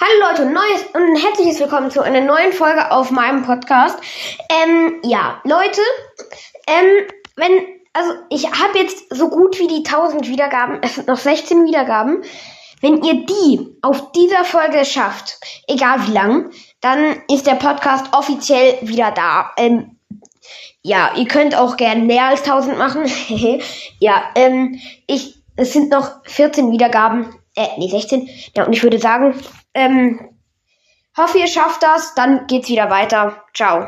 Hallo Leute, neues und herzliches Willkommen zu einer neuen Folge auf meinem Podcast. Ähm, ja, Leute, ähm, wenn, also ich habe jetzt so gut wie die 1000 Wiedergaben, es sind noch 16 Wiedergaben. Wenn ihr die auf dieser Folge schafft, egal wie lang, dann ist der Podcast offiziell wieder da. Ähm, ja, ihr könnt auch gern mehr als 1000 machen. ja, ähm, ich, es sind noch 14 Wiedergaben. Äh, nee, 16. Ja, und ich würde sagen, ähm, hoffe, ihr schafft das. Dann geht's wieder weiter. Ciao.